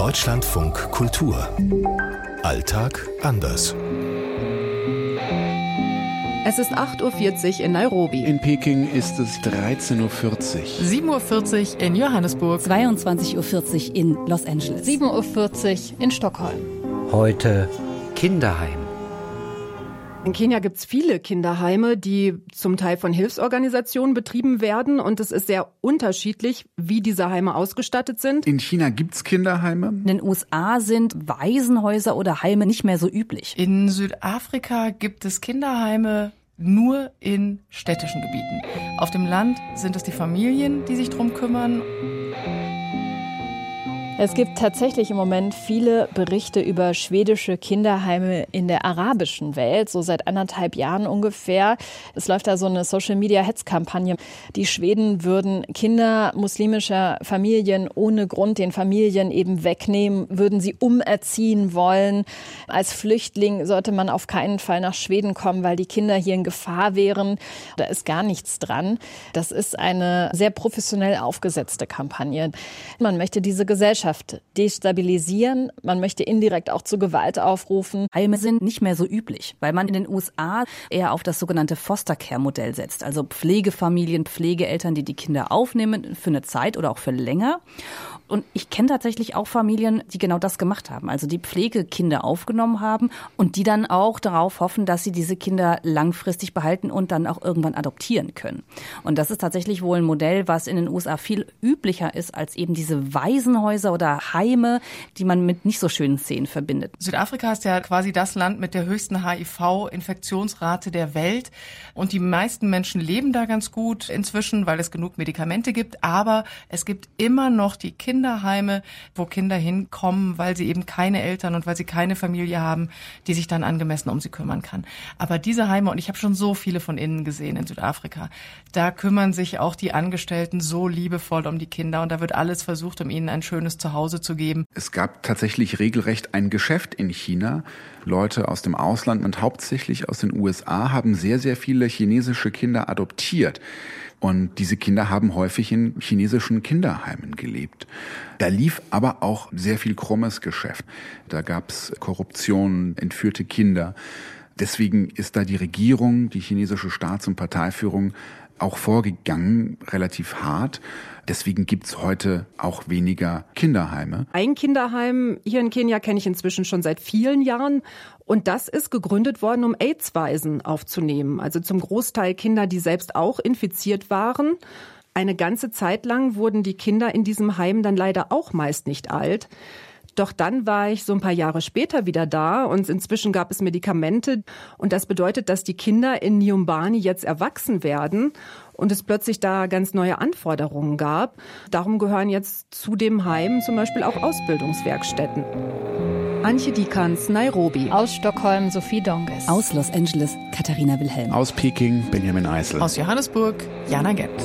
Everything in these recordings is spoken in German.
Deutschlandfunk Kultur. Alltag anders. Es ist 8.40 Uhr in Nairobi. In Peking ist es 13.40 Uhr. 7.40 Uhr in Johannesburg. 22.40 Uhr in Los Angeles. 7.40 Uhr in Stockholm. Heute Kinderheim. In Kenia gibt es viele Kinderheime, die zum Teil von Hilfsorganisationen betrieben werden. Und es ist sehr unterschiedlich, wie diese Heime ausgestattet sind. In China gibt es Kinderheime. In den USA sind Waisenhäuser oder Heime nicht mehr so üblich. In Südafrika gibt es Kinderheime nur in städtischen Gebieten. Auf dem Land sind es die Familien, die sich drum kümmern. Es gibt tatsächlich im Moment viele Berichte über schwedische Kinderheime in der arabischen Welt, so seit anderthalb Jahren ungefähr. Es läuft da so eine Social-Media-Hetzkampagne. Die Schweden würden Kinder muslimischer Familien ohne Grund den Familien eben wegnehmen, würden sie umerziehen wollen. Als Flüchtling sollte man auf keinen Fall nach Schweden kommen, weil die Kinder hier in Gefahr wären. Da ist gar nichts dran. Das ist eine sehr professionell aufgesetzte Kampagne. Man möchte diese Gesellschaft Gesellschaft destabilisieren. Man möchte indirekt auch zu Gewalt aufrufen. Heime sind nicht mehr so üblich, weil man in den USA eher auf das sogenannte Foster Care Modell setzt, also Pflegefamilien, Pflegeeltern, die die Kinder aufnehmen für eine Zeit oder auch für länger. Und ich kenne tatsächlich auch Familien, die genau das gemacht haben, also die Pflegekinder aufgenommen haben und die dann auch darauf hoffen, dass sie diese Kinder langfristig behalten und dann auch irgendwann adoptieren können. Und das ist tatsächlich wohl ein Modell, was in den USA viel üblicher ist als eben diese Waisenhäuser oder Heime, die man mit nicht so schönen Szenen verbindet. Südafrika ist ja quasi das Land mit der höchsten HIV-Infektionsrate der Welt. Und die meisten Menschen leben da ganz gut inzwischen, weil es genug Medikamente gibt. Aber es gibt immer noch die Kinder, Kinderheime, wo Kinder hinkommen, weil sie eben keine Eltern und weil sie keine Familie haben, die sich dann angemessen um sie kümmern kann. Aber diese Heime, und ich habe schon so viele von innen gesehen in Südafrika, da kümmern sich auch die Angestellten so liebevoll um die Kinder und da wird alles versucht, um ihnen ein schönes Zuhause zu geben. Es gab tatsächlich regelrecht ein Geschäft in China. Leute aus dem Ausland und hauptsächlich aus den USA haben sehr, sehr viele chinesische Kinder adoptiert. Und diese Kinder haben häufig in chinesischen Kinderheimen gelebt. Da lief aber auch sehr viel krummes Geschäft. Da gab's Korruption, entführte Kinder. Deswegen ist da die Regierung, die chinesische Staats- und Parteiführung auch vorgegangen, relativ hart. Deswegen gibt's heute auch weniger Kinderheime. Ein Kinderheim hier in Kenia kenne ich inzwischen schon seit vielen Jahren. Und das ist gegründet worden, um AIDS-Waisen aufzunehmen. Also zum Großteil Kinder, die selbst auch infiziert waren. Eine ganze Zeit lang wurden die Kinder in diesem Heim dann leider auch meist nicht alt. Doch dann war ich so ein paar Jahre später wieder da und inzwischen gab es Medikamente und das bedeutet, dass die Kinder in Niumbani jetzt erwachsen werden und es plötzlich da ganz neue Anforderungen gab. Darum gehören jetzt zu dem Heim zum Beispiel auch Ausbildungswerkstätten. Antje Dikans, Nairobi. Aus Stockholm Sophie Donges. Aus Los Angeles Katharina Wilhelm. Aus Peking Benjamin Eisel. Aus Johannesburg Jana Gent.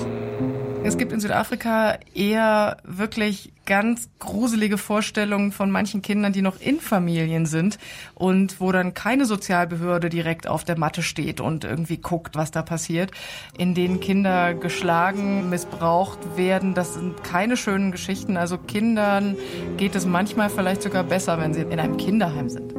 Es gibt in Südafrika eher wirklich ganz gruselige Vorstellungen von manchen Kindern, die noch in Familien sind und wo dann keine Sozialbehörde direkt auf der Matte steht und irgendwie guckt, was da passiert, in denen Kinder geschlagen, missbraucht werden. Das sind keine schönen Geschichten. Also Kindern geht es manchmal vielleicht sogar besser, wenn sie in einem Kinderheim sind.